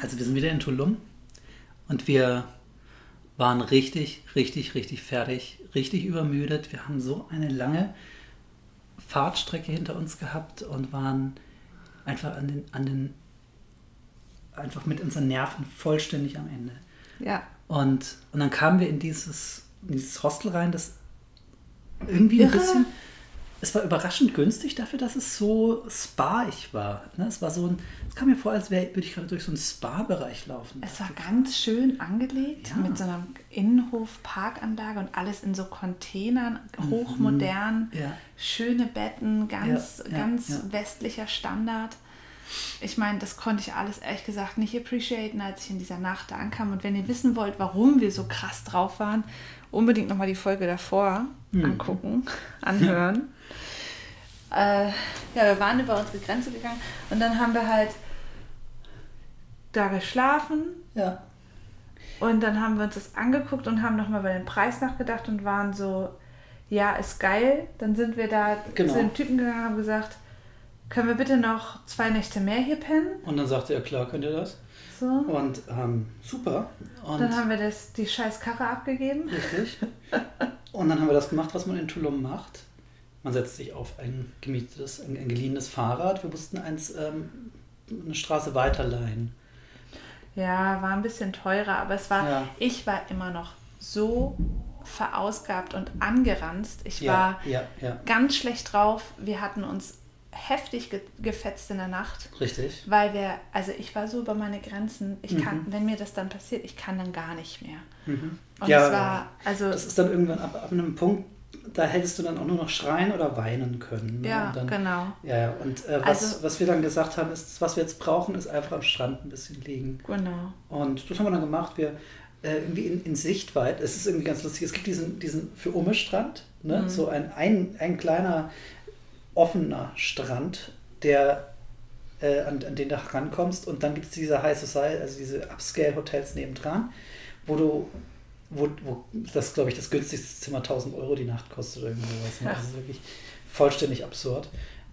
Also wir sind wieder in Tulum und wir waren richtig, richtig, richtig fertig, richtig übermüdet. Wir haben so eine lange Fahrtstrecke hinter uns gehabt und waren einfach an den, an den einfach mit unseren Nerven vollständig am Ende. Ja. Und, und dann kamen wir in dieses, in dieses Hostel rein, das irgendwie ein Irre. bisschen. Es war überraschend günstig dafür, dass es so spaig war. Ne? Es war so ein. Es kam mir vor, als wäre, würde ich gerade durch so einen Spa-Bereich laufen. Es war ganz schön angelegt Ja. mit so einer Innenhof-Parkanlage und alles in so Containern, hochmodern, Ja. schöne Betten, ganz, Ja, ganz westlicher Standard. Ich meine, das konnte ich alles ehrlich gesagt nicht appreciaten, als ich in dieser Nacht da ankam. Und wenn ihr wissen wollt, warum wir so krass drauf waren, unbedingt nochmal die Folge davor Mhm. angucken, anhören. Äh, ja, wir waren über unsere Grenze gegangen und dann haben wir halt da geschlafen Ja. und dann haben wir uns das angeguckt und haben nochmal über den Preis nachgedacht und waren so, ja, ist geil. Dann sind wir da Genau. zu dem Typen gegangen und haben gesagt, können wir bitte noch zwei Nächte mehr hier pennen? Und dann sagte er, klar, könnt ihr das? So. Und ähm, super. Und Dann haben wir das, die scheiß Karre abgegeben. Richtig. Und dann haben wir das gemacht, was man in Tulum macht. Man setzt sich auf ein gemietetes, ein, ein geliehenes Fahrrad. Wir mussten eins ähm, eine Straße weiterleihen. Ja, war ein bisschen teurer, aber es war, Ja. ich war immer noch so verausgabt und angeranzt. Ich Ja, war ja, ganz schlecht drauf. Wir hatten uns heftig ge gefetzt in der Nacht. Richtig. Weil wir, also ich war so über meine Grenzen, ich kann, Mhm. wenn mir das dann passiert, ich kann dann gar nicht mehr. Mhm. Und Ja, es war, also Das ist dann irgendwann ab, ab einem Punkt, da hättest du dann auch nur noch schreien oder weinen können. ne? ja, dann, genau, Ja, ja. Und äh, was, Also- was wir dann gesagt haben, ist, was wir jetzt brauchen, ist einfach am Strand ein bisschen liegen. genau. Und das haben wir dann gemacht. Wir äh, irgendwie in, in Sichtweite. Es ist irgendwie ganz lustig. Es gibt diesen, diesen für Umme Strand, ne? Mhm. so ein, ein, ein kleiner offener Strand, der äh, an, an den du rankommst. Und dann gibt es diese High Society, also diese Upscale-Hotels nebendran, wo du, wo, wo das, glaube ich, das günstigste Zimmer 1000 Euro die Nacht kostet oder irgendwie sowas. Ne? Das ist wirklich vollständig absurd.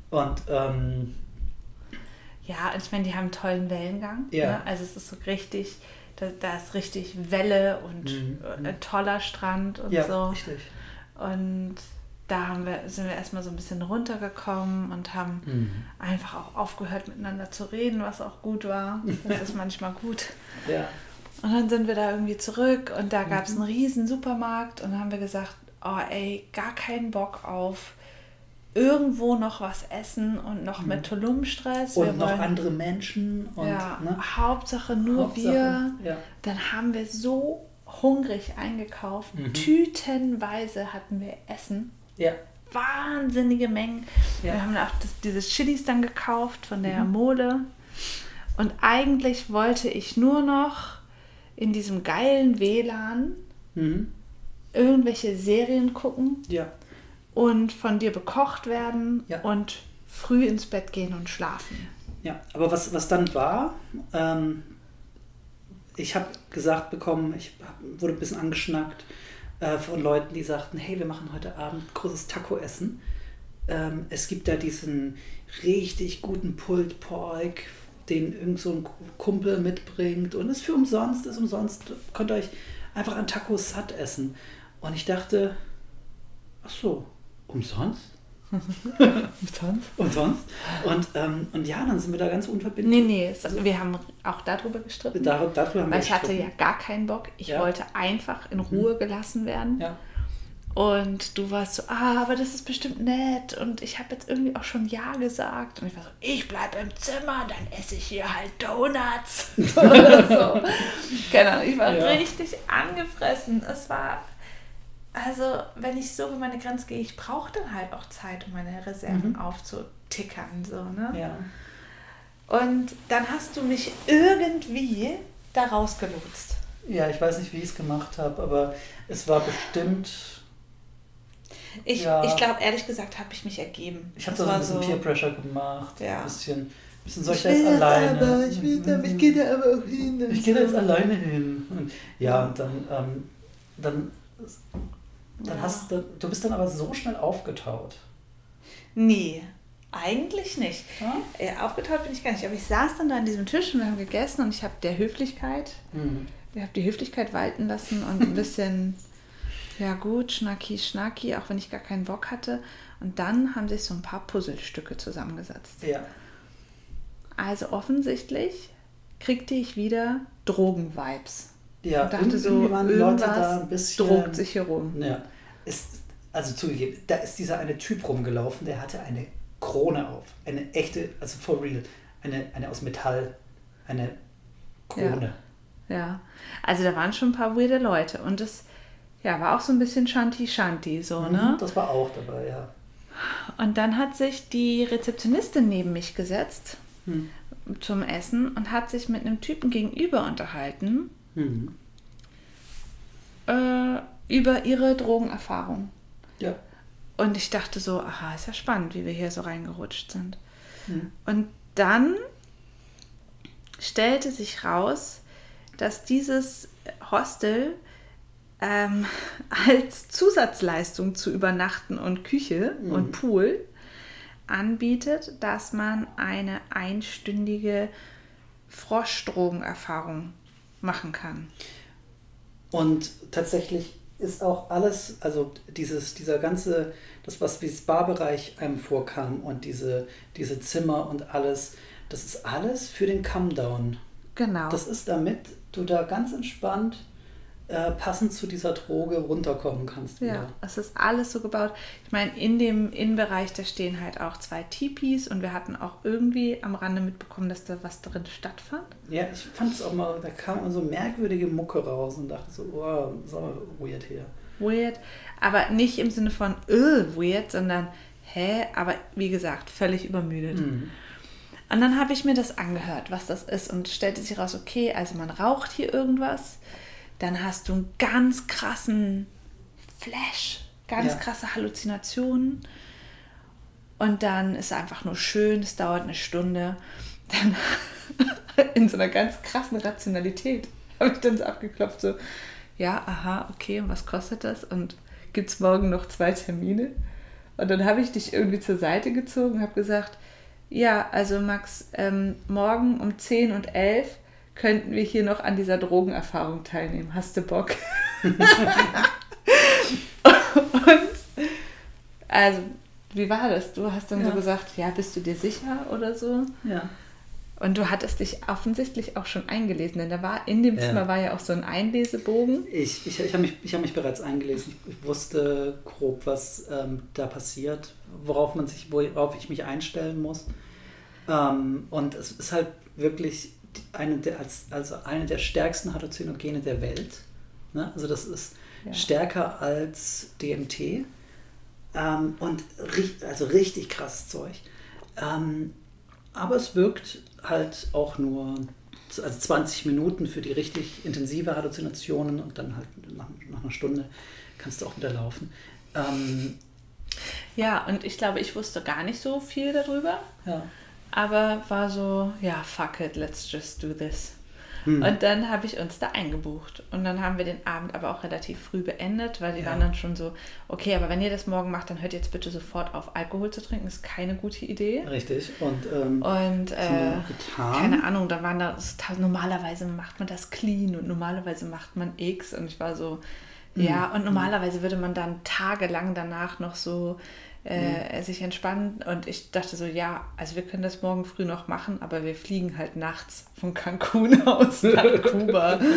Und ähm, Ja, und ich meine, die haben einen tollen Wellengang. Ja. Ne? Also es ist so richtig, da, da ist richtig Welle und Mhm. ein toller Strand und ja, so. richtig. Und da haben wir, sind wir erstmal so ein bisschen runtergekommen und haben Mhm. einfach auch aufgehört miteinander zu reden, was auch gut war. Das ist manchmal gut. Ja. Und dann sind wir da irgendwie zurück und da gab es Mhm. einen riesen Supermarkt und haben wir gesagt, oh ey, gar keinen Bock auf irgendwo noch was essen und noch mit Tulum-Stress. Mhm. Und wir noch wollen, andere Menschen und ja, ne? Hauptsache nur Hauptsache, wir. Ja. Dann haben wir so hungrig eingekauft. Mhm. Tütenweise hatten wir Essen. Ja. Wahnsinnige Mengen. Ja. Wir haben auch das, diese Chilis dann gekauft von der Mhm. Mole. Und eigentlich wollte ich nur noch in diesem geilen WLAN Mhm. irgendwelche Serien gucken Ja. und von dir bekocht werden Ja. und früh ins Bett gehen und schlafen. Ja, aber was, was dann war, ähm, ich habe gesagt bekommen, ich wurde ein bisschen angeschnackt äh, von Leuten, die sagten, hey, wir machen heute Abend großes Taco-Essen. Ähm, es gibt da diesen richtig guten Pulled Pork, den irgend so ein Kumpel mitbringt und ist für umsonst, ist umsonst, könnt ihr euch einfach an Tacos satt essen. Und ich dachte, ach so, umsonst? Umsonst? Umsonst? Und, ähm, und ja, dann sind wir da ganz unverbindlich. Nee, nee, es, wir haben auch darüber gestritten. Dar darüber haben wir weil ich hatte ja gar keinen Bock. Ich Ja. wollte einfach in Ruhe gelassen werden. Ja. Und du warst so, ah, aber das ist bestimmt nett. Und ich habe jetzt irgendwie auch schon Ja gesagt. Und ich war so, ich bleibe im Zimmer, dann esse ich hier halt Donuts. Oder so. Keine Ahnung, ich war Ja. richtig angefressen. Es war, also, wenn ich so über meine Grenze gehe, ich brauche dann halt auch Zeit, um meine Reserven Mhm. aufzutickern. So, ne? ja. Und dann hast du mich irgendwie da rausgelotst. Ja, ich weiß nicht, wie ich es gemacht habe, aber es war bestimmt. Ich, Ja. ich glaube, ehrlich gesagt, habe ich mich ergeben. Ich habe da so ein bisschen Peer Pressure gemacht. Ja. Ein bisschen, bisschen soll ich Ich da jetzt will alleine. aber, ich will da, ich gehe da aber auch hin. Ich gehe da jetzt so. alleine hin. Und, ja, und dann, ähm, dann, dann Ja. hast du, du bist dann aber so schnell aufgetaut. Nee. Eigentlich nicht. Ja? Äh, aufgetaut bin ich gar nicht. Aber ich saß dann da an diesem Tisch und wir haben gegessen und ich habe der Höflichkeit, Mhm. ich habe die Höflichkeit walten lassen und ein bisschen, ja gut, schnacki, schnacki, auch wenn ich gar keinen Bock hatte. Und dann haben sich so ein paar Puzzlestücke zusammengesetzt. Ja. Also offensichtlich kriegte ich wieder Drogen-Vibes. Ja, und dachte so, Leute da ein bisschen. drogt sich hier rum. Ja. Es, also zugegeben, da ist dieser eine Typ rumgelaufen, der hatte eine Krone auf. Eine echte, also for real. Eine, eine aus Metall. Eine Krone. Ja, also da waren schon ein paar weirde Leute und es ja, war auch so ein bisschen Shanti-Shanti, so, ne? Mhm, Das war auch dabei, ja. Und dann hat sich die Rezeptionistin neben mich gesetzt Hm. zum Essen und hat sich mit einem Typen gegenüber unterhalten Mhm. äh, über ihre Drogenerfahrung. Ja. Und ich dachte so, aha, ist ja spannend, wie wir hier so reingerutscht sind. Mhm. Und dann stellte sich raus, dass dieses Hostel ähm, als Zusatzleistung zu Übernachten und Küche und Pool anbietet, dass man eine einstündige Froschdrogenerfahrung machen kann. Und tatsächlich ist auch alles, also dieses, dieser ganze, das was wie Spa-Bereich einem vorkam und diese, diese Zimmer und alles, das ist alles für den Come-Down. Genau. Das ist damit du da ganz entspannt äh, passend zu dieser Droge runterkommen kannst wieder. Ja, es ist alles so gebaut. Ich meine, in dem Innenbereich, da stehen halt auch zwei Tipis und wir hatten auch irgendwie am Rande mitbekommen, dass da was drin stattfand. Ja, ich fand es auch mal, da kam so merkwürdige Mucke raus und dachte so, oh, ist aber weird hier. Weird. Aber nicht im Sinne von äh, weird, sondern hä, aber wie gesagt, völlig übermüdet. Mhm. Und dann habe ich mir das angehört, was das ist und stellte sich raus, okay, also man raucht hier irgendwas, dann hast du einen ganz krassen Flash, ganz Ja. krasse Halluzinationen und dann ist es einfach nur schön, es dauert eine Stunde. Dann in so einer ganz krassen Rationalität habe ich dann so abgeklopft, so, ja, aha, okay, und was kostet das? Und gibt es morgen noch zwei Termine? Und dann habe ich dich irgendwie zur Seite gezogen und habe gesagt, ja, also Max, ähm, morgen um 10 und 11 könnten wir hier noch an dieser Drogenerfahrung teilnehmen. Hast du Bock? und also, wie war das? Du hast dann Ja. so gesagt, ja, bist du dir sicher oder so? Ja. Und du hattest dich offensichtlich auch schon eingelesen, denn da war in dem Ja. Zimmer war ja auch so ein Einlesebogen. Ich, ich, ich habe mich, ich hab mich bereits eingelesen. Ich, wusste grob, was ähm, da passiert, worauf man sich, worauf ich mich einstellen muss. Ähm, und es ist halt wirklich eine der, als, also eine der stärksten Halluzinogene der Welt. Ne? Also das ist Ja. stärker als DMT. Ähm, und also richtig krasses Zeug. Ähm, aber es wirkt halt auch nur also 20 Minuten für die richtig intensive Halluzinationen und dann halt nach, nach einer Stunde kannst du auch wieder laufen. Ähm, Ja, und ich glaube, ich wusste gar nicht so viel darüber, ja. Aber war so, ja, fuck it, let's just do this. Hm. Und dann habe ich uns da eingebucht. Und dann haben wir den Abend aber auch relativ früh beendet, weil die Ja. waren dann schon so, okay, aber wenn ihr das morgen macht, dann hört jetzt bitte sofort auf, Alkohol zu trinken. ist keine gute Idee. Richtig. Und ähm, Und äh, keine Ahnung, da waren das, normalerweise macht man das clean und normalerweise macht man X und ich war so, ja, Mhm. und normalerweise würde man dann tagelang danach noch so äh, Mhm. sich entspannen und ich dachte so, ja, also wir können das morgen früh noch machen, aber wir fliegen halt nachts von Cancun aus nach Kuba.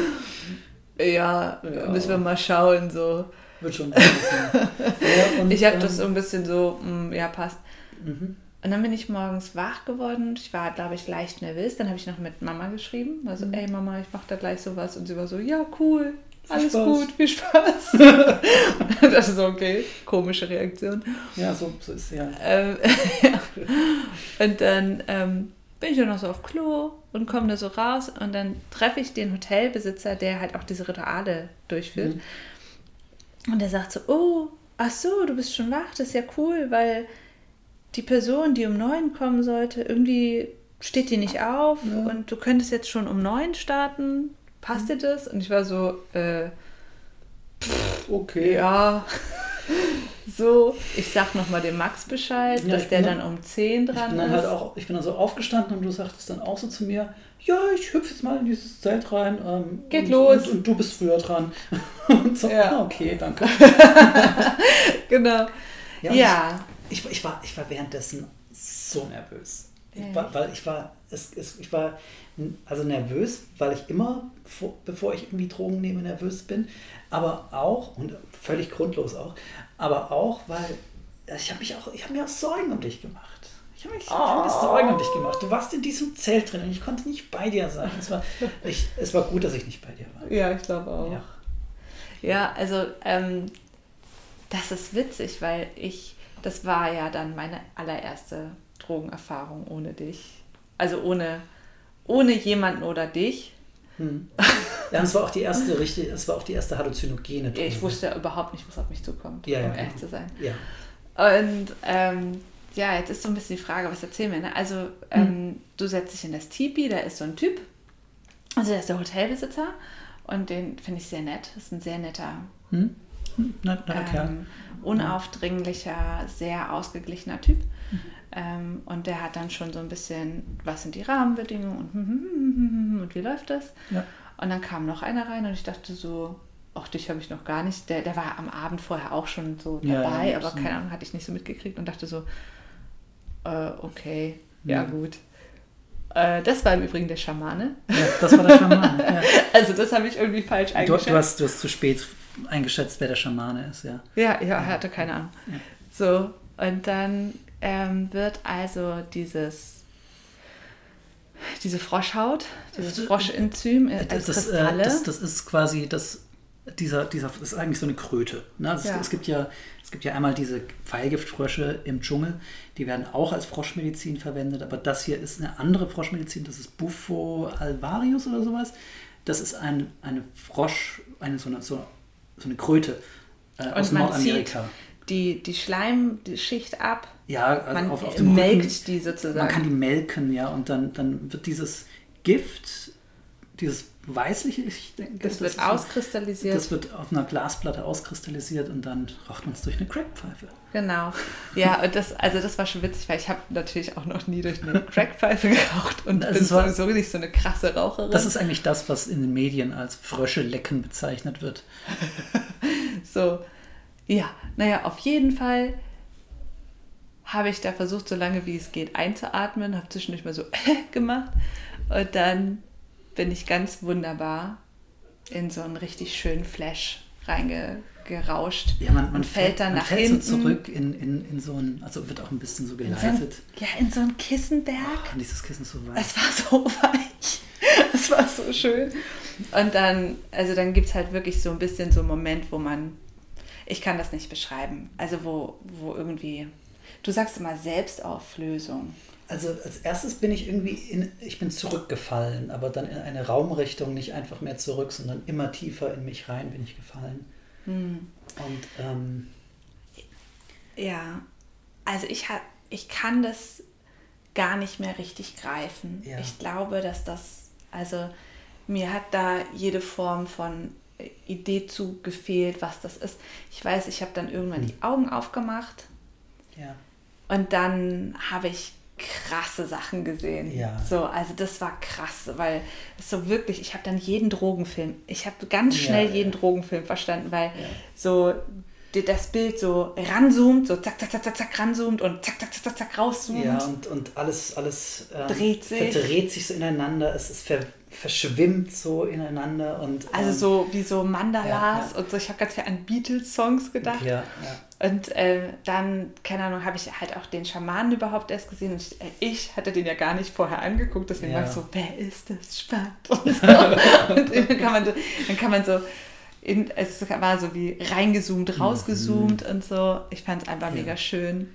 Ja, Ja. müssen wir mal schauen, so. Wird schon ja, und, Ich habe ähm, das so ein bisschen so, mm, ja, passt. Mhm. Und dann bin ich morgens wach geworden. Ich war, glaube ich, leicht nervös. Dann habe ich noch mit Mama geschrieben. Also, ey Mama, ich mache da gleich sowas. Und sie war so, ja, cool, alles Spaß. gut, viel Spaß. ich so, okay, komische Reaktion. Ja, so, so ist es ja. Ähm, ja. Und dann ähm, bin ich dann noch so auf Klo und komme da so raus. Und dann treffe ich den Hotelbesitzer, der halt auch diese Rituale durchführt. Und der sagt so, oh, ach so, du bist schon wach, das ist ja cool, weil die Person, die um neun kommen sollte, irgendwie steht die nicht auf Ja. und du könntest jetzt schon um neun starten. Passt dir das? Und ich war so, äh, Okay. ja. So, ich sag nochmal dem Max Bescheid, Ja, dass ich der bin dann um 10 Ich dran bin dann ist. halt auch, ich bin dann so aufgestanden und du sagtest dann auch so zu mir, ja, ich hüpfe jetzt mal in dieses Zelt rein. Ähm, Geht und, los. Und, und du bist früher dran. und so, Ja. ah, okay, danke. genau. Ja, Ja, Ich, ich, ich, war, ich war währenddessen so nervös. Ich war, weil ich war, es, es, ich war also nervös, weil ich immer, vor, bevor ich irgendwie Drogen nehme, nervös bin. Aber auch, und völlig grundlos auch, aber auch, weil ich habe mich auch, ich habe mir auch Sorgen um dich gemacht. Ich habe mir Sorgen um dich gemacht. Du warst in diesem Zelt drin und ich konnte nicht bei dir sein. Es war, ich, es war gut, dass ich nicht bei dir war. ja, ich glaube auch. Ja. Ja, also ähm, das ist witzig, weil ich, das war ja dann meine allererste Drogenerfahrung ohne dich. Also ohne, ohne jemanden oder dich. Hm. Ja, es war auch die erste richtige, es war auch die erste halluzinogene Droge. Ich wusste ja überhaupt nicht, was auf mich zukommt, Ja, ja, um ehrlich genau. zu sein. Ja. Und ähm, ja, jetzt ist so ein bisschen die Frage, was erzählen wir? Ne? Also ähm, du setzt dich in das Tipi, da ist so ein Typ, also der ist der Hotelbesitzer und den finde ich sehr nett. Das ist ein sehr netter, Hm? Hm, Kerl. ähm, unaufdringlicher, sehr ausgeglichener Typ. Ähm, und der hat dann schon so ein bisschen, was sind die Rahmenbedingungen und, und wie läuft das? Ja. Und dann kam noch einer rein und ich dachte so, ach, dich habe ich noch gar nicht. Der, der war am Abend vorher auch schon so dabei, ja, aber keine Ahnung, hatte ich nicht so mitgekriegt und dachte so, äh, okay, ja, Ja. gut. Äh, das war im Übrigen der Schamane. Ja, das war der Schamane. Ja. Also das habe ich irgendwie falsch eingeschätzt. du, hast, du hast zu spät eingeschätzt, wer der Schamane ist, ja. Ja, ja, er hatte keine Ahnung. So, und dann ähm, wird also dieses diese Froschhaut, dieses Froschenzym äh, als Das, äh, Kristalle. das, das ist quasi das, dieser, dieser, das ist eigentlich so eine Kröte. Ne? Also Ja. es, es, gibt ja, es gibt ja einmal diese Pfeilgiftfrösche im Dschungel, die werden auch als Froschmedizin verwendet, aber das hier ist eine andere Froschmedizin, das ist Buffo alvarius oder sowas. Das ist ein, eine Frosch, eine, so, eine, so, so eine Kröte äh, aus Nordamerika. Die, die Schleimschicht ab. Ja, also Man auf, auf dem melkt Rücken, die sozusagen. Man kann die melken, ja, und dann, dann wird dieses Gift, dieses weißliche, ich denke, das wird ist so- auskristallisiert. Das wird auf einer Glasplatte auskristallisiert und dann raucht man es durch eine Crackpfeife. Genau. Ja, und das, also das war schon witzig, weil ich habe natürlich auch noch nie durch eine Crackpfeife geraucht und Also bin war- sowieso nicht so eine krasse Raucherin. Das ist eigentlich das, was in den Medien als Frösche-Lecken bezeichnet wird. So, ja, naja, auf jeden Fall habe ich da versucht, so lange wie es geht einzuatmen, habe zwischendurch mal so gemacht und dann bin ich ganz wunderbar in so einen richtig schönen Flash reingerauscht Ja, man, man und fällt dann man nach fällt hinten. so zurück in, in, in so ein, also wird auch ein bisschen so in so ein, geleitet. ja, in so einen Kissenberg. Und dieses Kissen so weich. Es war so weich. Es war so schön. Und dann, also dann gibt es halt wirklich so ein bisschen so einen Moment, wo man, ich kann das nicht beschreiben, also wo, wo irgendwie, du sagst immer Selbstauflösung. Also als erstes bin ich irgendwie in, ich bin zurückgefallen, aber dann in eine Raumrichtung, nicht einfach mehr zurück, sondern immer tiefer in mich rein bin ich gefallen. Hm. Und ähm, Ja, also ich, ha- ich kann das gar nicht mehr richtig greifen. Ja. Ich glaube, dass das, also mir hat da jede Form von Idee zu gefehlt, was das ist. Ich weiß, ich habe dann irgendwann Hm. die Augen aufgemacht ja, Und dann habe ich krasse Sachen gesehen. Ja. So, also das war krass, weil es so wirklich, ich habe dann jeden Drogenfilm, ich habe ganz Ja, schnell ja. jeden Drogenfilm verstanden, weil Ja. so das Bild so ranzoomt, so zack, zack, zack, zack, zack, ranzoomt und zack, zack, zack, zack, zack, rauszoomt. ja und, und alles, alles ähm, Dreht sich. verdreht sich so ineinander, es, es ver, verschwimmt so ineinander und Also ähm, so wie so Mandalas Ja, ja. und so. Ich habe ganz viel an Beatles-Songs gedacht. ja. Und äh, dann, keine Ahnung, habe ich halt auch den Schamanen überhaupt erst gesehen. Und ich, äh, ich hatte den ja gar nicht vorher angeguckt, deswegen war ich so, wer ist das? Spannend. Und, so. und dann kann man so, dann kann man so in, es war so wie reingezoomt, rausgezoomt und so. Ich fand es einfach Mhm. Mega schön.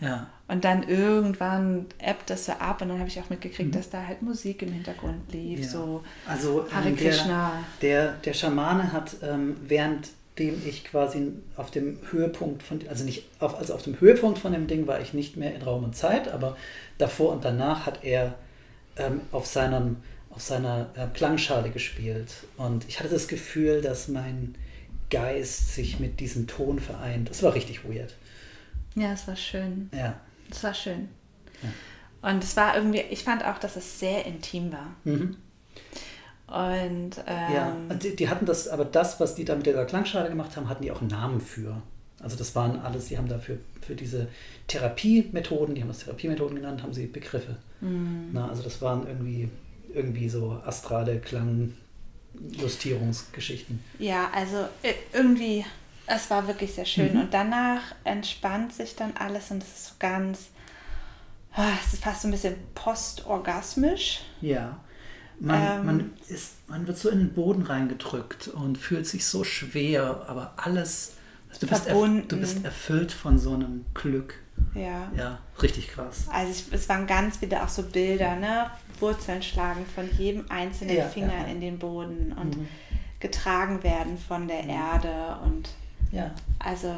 Ja. Und dann irgendwann ebbt das so ab und dann habe ich auch mitgekriegt, Mhm. dass da halt Musik im Hintergrund lief. Ja. So Also Hare ähm, der, Krishna. der, der Schamane hat, ähm, währenddem ich quasi auf dem Höhepunkt von, also nicht auf, also auf dem Höhepunkt von dem Ding war ich nicht mehr in Raum und Zeit, aber davor und danach hat er ähm, auf, seinem, auf seiner äh, Klangschale gespielt. Und ich hatte das Gefühl, dass mein Geist sich mit diesem Ton vereint. Das war richtig weird. Ja, es war schön. Ja. Es war schön. Ja. Und es war irgendwie, ich fand auch, dass es sehr intim war. Mhm. Und ähm, ja, die, die, hatten das, aber das, was die da mit der Klangschale gemacht haben, hatten die auch einen Namen für. Also das waren alles, die haben dafür für diese Therapiemethoden, die haben das Therapiemethoden genannt, haben sie Begriffe. Mhm. Na, also das waren irgendwie, irgendwie so astrale Klangjustierungsgeschichten. Ja, also äh, irgendwie, es war wirklich sehr schön. Mhm. Und danach entspannt sich dann alles und es ist so ganz, ah, es ist fast so ein bisschen postorgasmisch. Ja. Man, ähm, man, ist, man wird so in den Boden reingedrückt und fühlt sich so schwer, aber alles Du bist, verbunden. du bist erfüllt von so einem Glück. Ja. Ja, richtig krass. Also ich, es waren ganz wieder auch so Bilder, ne? Wurzeln schlagen von jedem einzelnen ja, Finger ja, ja. in den Boden und mhm. getragen werden von der mhm. Erde und ja. also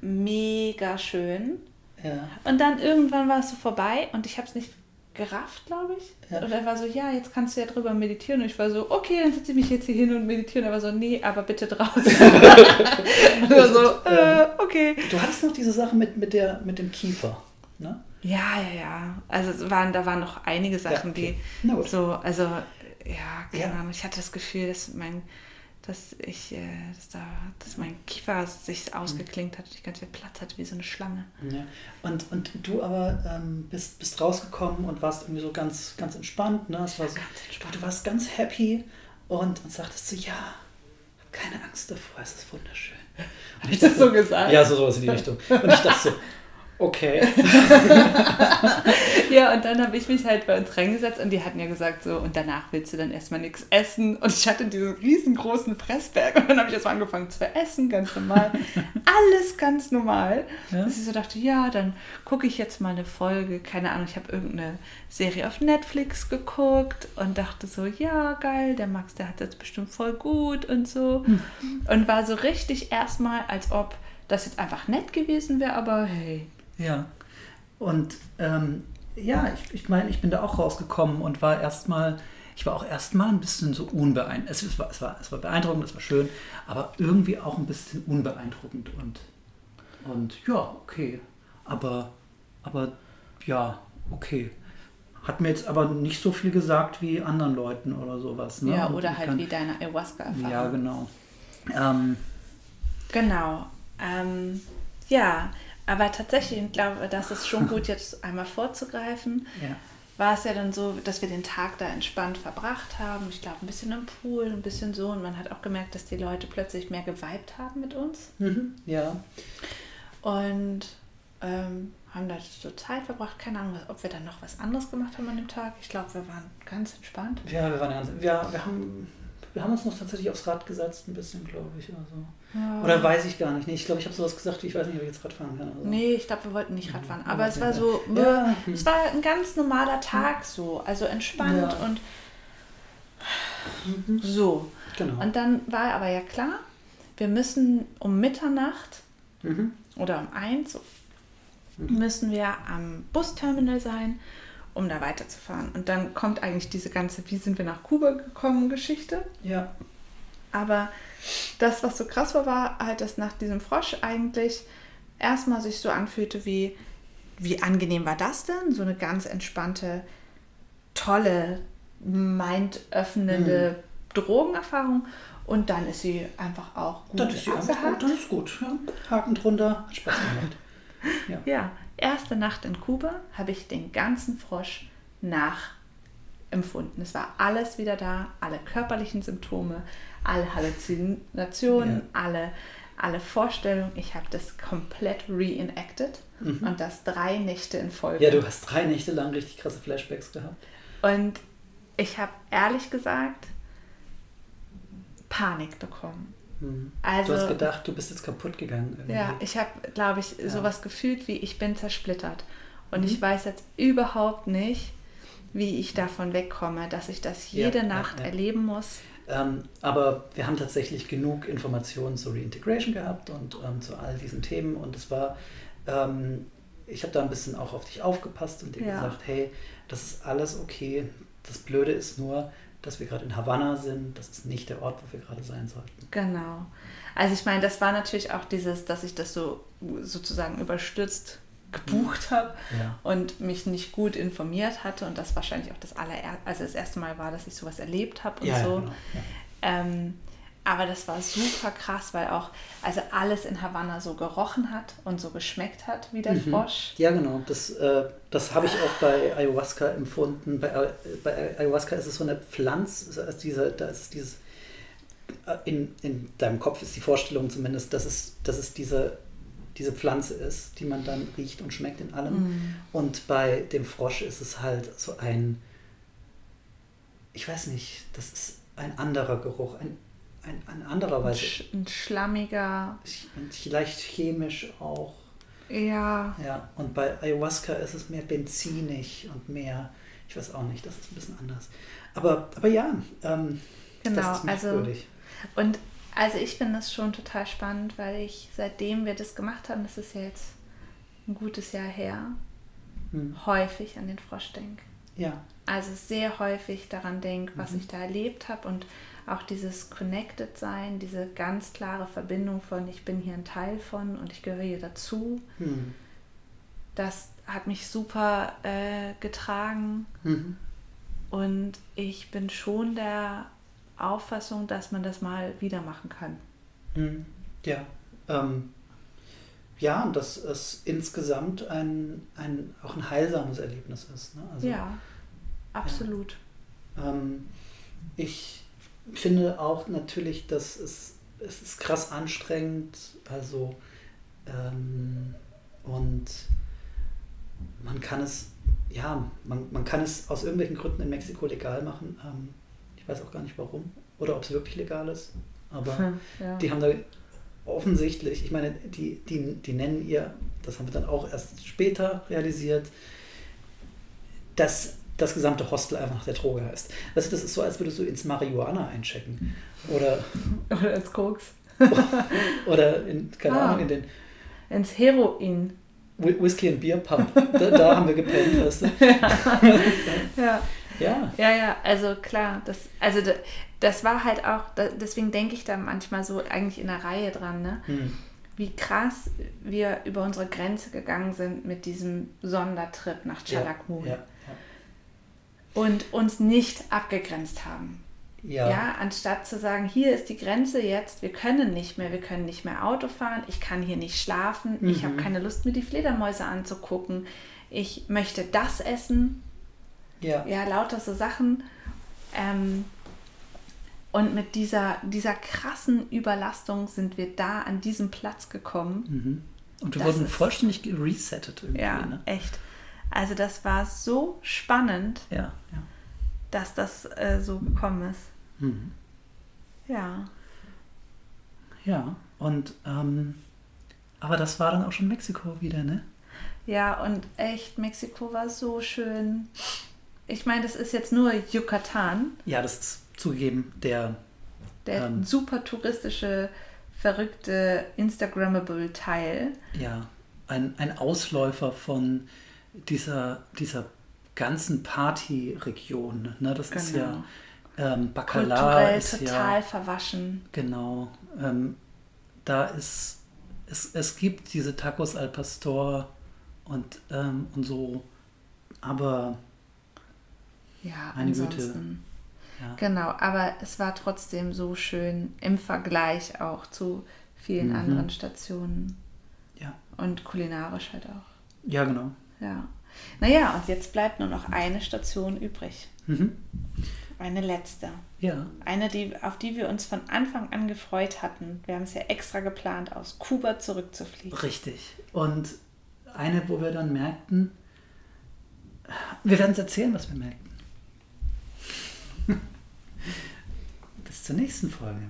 mega schön. Ja. Und dann irgendwann war es so vorbei und ich habe es nicht gerafft, glaube ich. Ja. Und er war so, ja, jetzt kannst du ja drüber meditieren. Und ich war so, okay, dann setze ich mich jetzt hier hin und meditiere. Und er war so, nee, aber bitte draußen. und er so, äh, okay. Du hattest noch diese Sache mit, mit, der, mit dem Kiefer, ne? Ja, ja, ja. Also waren, da waren noch einige Sachen, ja, okay. die so, also, ja, keine Ahnung. Ich hatte das Gefühl, dass mein dass ich, äh, dass, da, dass mein Kiefer sich ausgeklingt hat, ich ganz viel Platz hatte wie so eine Schlange. Ja. Und, und du aber ähm, bist, bist rausgekommen und warst irgendwie so ganz, ganz entspannt. Ne? Es war so, ganz entspannt. Du warst ganz happy und, und sagtest so, ja, hab keine Angst davor, es ist wunderschön. Habe ich das so gesagt? Ja, so sowas in die Richtung. Und ich dachte so, Okay. ja, und dann habe ich mich halt bei uns reingesetzt und die hatten ja gesagt so, und danach willst du dann erstmal nichts essen. Und ich hatte diesen riesengroßen Fressberg und dann habe ich erstmal angefangen zu essen, ganz normal. Alles ganz normal. Ja. Dass ich so dachte, ja, dann gucke ich jetzt mal eine Folge, keine Ahnung, ich habe irgendeine Serie auf Netflix geguckt und dachte so, ja, geil, der Max, der hat jetzt bestimmt voll gut und so. Hm. Und war so richtig erstmal, als ob das jetzt einfach nett gewesen wäre, aber hey, ja. Und ähm, ja, ich, ich meine, ich bin da auch rausgekommen und war erstmal, ich war auch erstmal ein bisschen so unbeeindruckend. Es, es, war, es, war, es war beeindruckend, es war schön, aber irgendwie auch ein bisschen unbeeindruckend und, und ja, okay. Aber, aber ja, okay. Hat mir jetzt aber nicht so viel gesagt wie anderen Leuten oder sowas. Ne? Ja, oder halt kann, wie deine Ayahuasca-Erfahrung. Ja, genau. Ähm, genau. Ähm, ja, aber tatsächlich, ich glaube, das ist schon gut, jetzt einmal vorzugreifen. Ja. War es ja dann so, dass wir den Tag da entspannt verbracht haben. Ich glaube, ein bisschen im Pool, ein bisschen so. Und man hat auch gemerkt, dass die Leute plötzlich mehr geweibt haben mit uns. Mhm, ja. Und ähm, haben da so Zeit verbracht. Keine Ahnung, ob wir dann noch was anderes gemacht haben an dem Tag. Ich glaube, wir waren ganz entspannt. Ja, wir waren ganz. Wir, wir haben wir haben uns noch tatsächlich aufs Rad gesetzt, ein bisschen, glaube ich. Also. Ja. Oder weiß ich gar nicht. Nee, ich glaube, ich habe sowas gesagt, ich weiß nicht, ob ich jetzt Rad fahren kann. Also. Nee, ich glaube, wir wollten nicht Rad fahren. Aber ja, es war so, ja. es war ein ganz normaler Tag so. Also entspannt und mhm. so. Genau. Und dann war aber ja klar, wir müssen um Mitternacht mhm. oder um eins mhm. müssen wir am Busterminal sein um da weiterzufahren. Und dann kommt eigentlich diese ganze, wie sind wir nach Kuba gekommen, Geschichte. Ja. Aber das, was so krass war, war halt, dass nach diesem Frosch eigentlich erstmal sich so anfühlte wie, wie angenehm war das denn? So eine ganz entspannte, tolle, mindöffnende mhm. Drogenerfahrung. Und dann ist sie einfach auch gut. Dann ist sie einfach gut, dann ist gut. Ja. Haken drunter, hat Spaß gemacht. Ja. ja, erste Nacht in Kuba habe ich den ganzen Frosch nachempfunden. Es war alles wieder da, alle körperlichen Symptome, alle Halluzinationen, ja. alle, alle Vorstellungen. Ich habe das komplett reenacted mhm. und das drei Nächte in Folge. Ja, du hast drei Nächte lang richtig krasse Flashbacks gehabt. Und ich habe ehrlich gesagt Panik bekommen. Also, du hast gedacht, du bist jetzt kaputt gegangen. Irgendwie. Ja, ich habe, glaube ich, ja. sowas gefühlt wie, ich bin zersplittert. Und mhm. ich weiß jetzt überhaupt nicht, wie ich davon wegkomme, dass ich das jede ja, Nacht ja, erleben muss. Ähm, aber wir haben tatsächlich genug Informationen zur Reintegration gehabt und ähm, zu all diesen Themen. Und es war, ähm, ich habe da ein bisschen auch auf dich aufgepasst und dir gesagt, hey, das ist alles okay. Das Blöde ist nur, dass wir gerade in Havanna sind. Das ist nicht der Ort, wo wir gerade sein sollten. Genau. Also ich meine, das war natürlich auch dieses, dass ich das so sozusagen überstürzt gebucht habe Ja. und mich nicht gut informiert hatte und das wahrscheinlich auch das allererste, also das erste Mal war, dass ich sowas erlebt habe und Ja, so. genau. Ja. Ähm, aber das war super krass, weil auch also alles in Havanna so gerochen hat und so geschmeckt hat wie der Mhm. Frosch. Ja, genau. Das, äh, das habe ich auch bei Ayahuasca empfunden. Bei, äh, bei Ayahuasca ist es so eine Pflanze, also diese, da ist es dieses, äh, in, in deinem Kopf ist die Vorstellung zumindest, dass es, dass es diese, diese Pflanze ist, die man dann riecht und schmeckt in allem. Mhm. Und bei dem Frosch ist es halt so ein, ich weiß nicht, das ist ein anderer Geruch, ein, ein, ein anderer Ein, Weise. ein schlammiger, Vielleicht chemisch auch. ja, Ja, und bei Ayahuasca ist es mehr benzinig und mehr, ich weiß auch nicht, das ist ein bisschen anders. Aber, aber ja, ähm, genau. das ist also merkwürdig. Und also ich finde das schon total spannend, weil ich seitdem wir das gemacht haben, das ist ja jetzt ein gutes Jahr her, Hm. häufig an den Frosch denke. Ja, Also sehr häufig daran denke, was Mhm. ich da erlebt habe und auch dieses Connected sein, diese ganz klare Verbindung von ich bin hier ein Teil von und ich gehöre hier dazu. hm. Das hat mich super äh, getragen Mhm. und ich bin schon der Auffassung, dass man das mal wieder machen kann. Hm. ja. Ähm, ja, und dass es insgesamt ein, ein, auch ein heilsames Erlebnis ist. Ne? Also, ja, absolut. Ähm, ich finde auch natürlich, dass es, es ist krass anstrengend, also ähm, und man kann es, ja, man, man kann es aus irgendwelchen Gründen in Mexiko legal machen. Ähm, ich weiß auch gar nicht warum oder ob es wirklich legal ist, aber Hm, ja. die haben da offensichtlich, ich meine, die, die, die nennen ihr, das haben wir dann auch erst später realisiert, dass das gesamte Hostel einfach nach der Droge heißt. Also das ist so, als würdest du ins Marihuana einchecken. Oder, Oder ins Koks. oder in, keine Ah. Ahnung, in den Ins Heroin. Whi- Whisky and Beer Pub. Da, da haben wir gepennt, weißt du? Ja. Ja. Ja, ja, also klar, das, also da- das war halt auch, deswegen denke ich da manchmal so eigentlich in der Reihe dran, ne? Hm. wie krass wir über unsere Grenze gegangen sind mit diesem Sondertrip nach Ja, Chalakmul ja, und uns nicht abgegrenzt haben. ja. Ja. anstatt zu sagen, hier ist die Grenze jetzt, wir können nicht mehr, wir können nicht mehr Auto fahren, ich kann hier nicht schlafen, ich habe Mhm. keine Lust, mir die Fledermäuse anzugucken, ich möchte das essen, ja. ja, lauter so Sachen. Ähm, und mit dieser, dieser krassen Überlastung sind wir da an diesem Platz gekommen. Mhm. Und wir Das wurden vollständig resettet irgendwie. Ja, Ne? echt. Also das war so spannend, Ja, ja. dass das äh, so gekommen ist. Mhm. Ja. Ja, und ähm, aber das war dann auch schon Mexiko wieder, ne? Ja, und echt, Mexiko war so schön. Ich meine, das ist jetzt nur Yucatan, Ja, das ist zugegeben der der Ähm. super touristische, verrückte, Instagrammable Teil. ja ein, ein Ausläufer von dieser, dieser ganzen Partyregion. Ne? Das ist ja Genau. ähm, Bacala Kulturell ist total ja verwaschen. genau. Ähm, da ist es, es gibt diese Tacos al Pastor und, ähm, und so, aber Ja, Meine Güte. ja. Genau, aber es war trotzdem so schön im Vergleich auch zu vielen Mhm. anderen Stationen Ja, und kulinarisch halt auch. ja genau. Ja. Naja, und jetzt bleibt nur noch eine Station übrig. Mhm. Eine letzte. Ja, Eine, die, auf die wir uns von Anfang an gefreut hatten. Wir haben es ja extra geplant, aus Kuba zurückzufliegen. richtig. Und eine, wo wir dann merkten, wir werden es erzählen, was wir merkten. Bis zur nächsten Folge.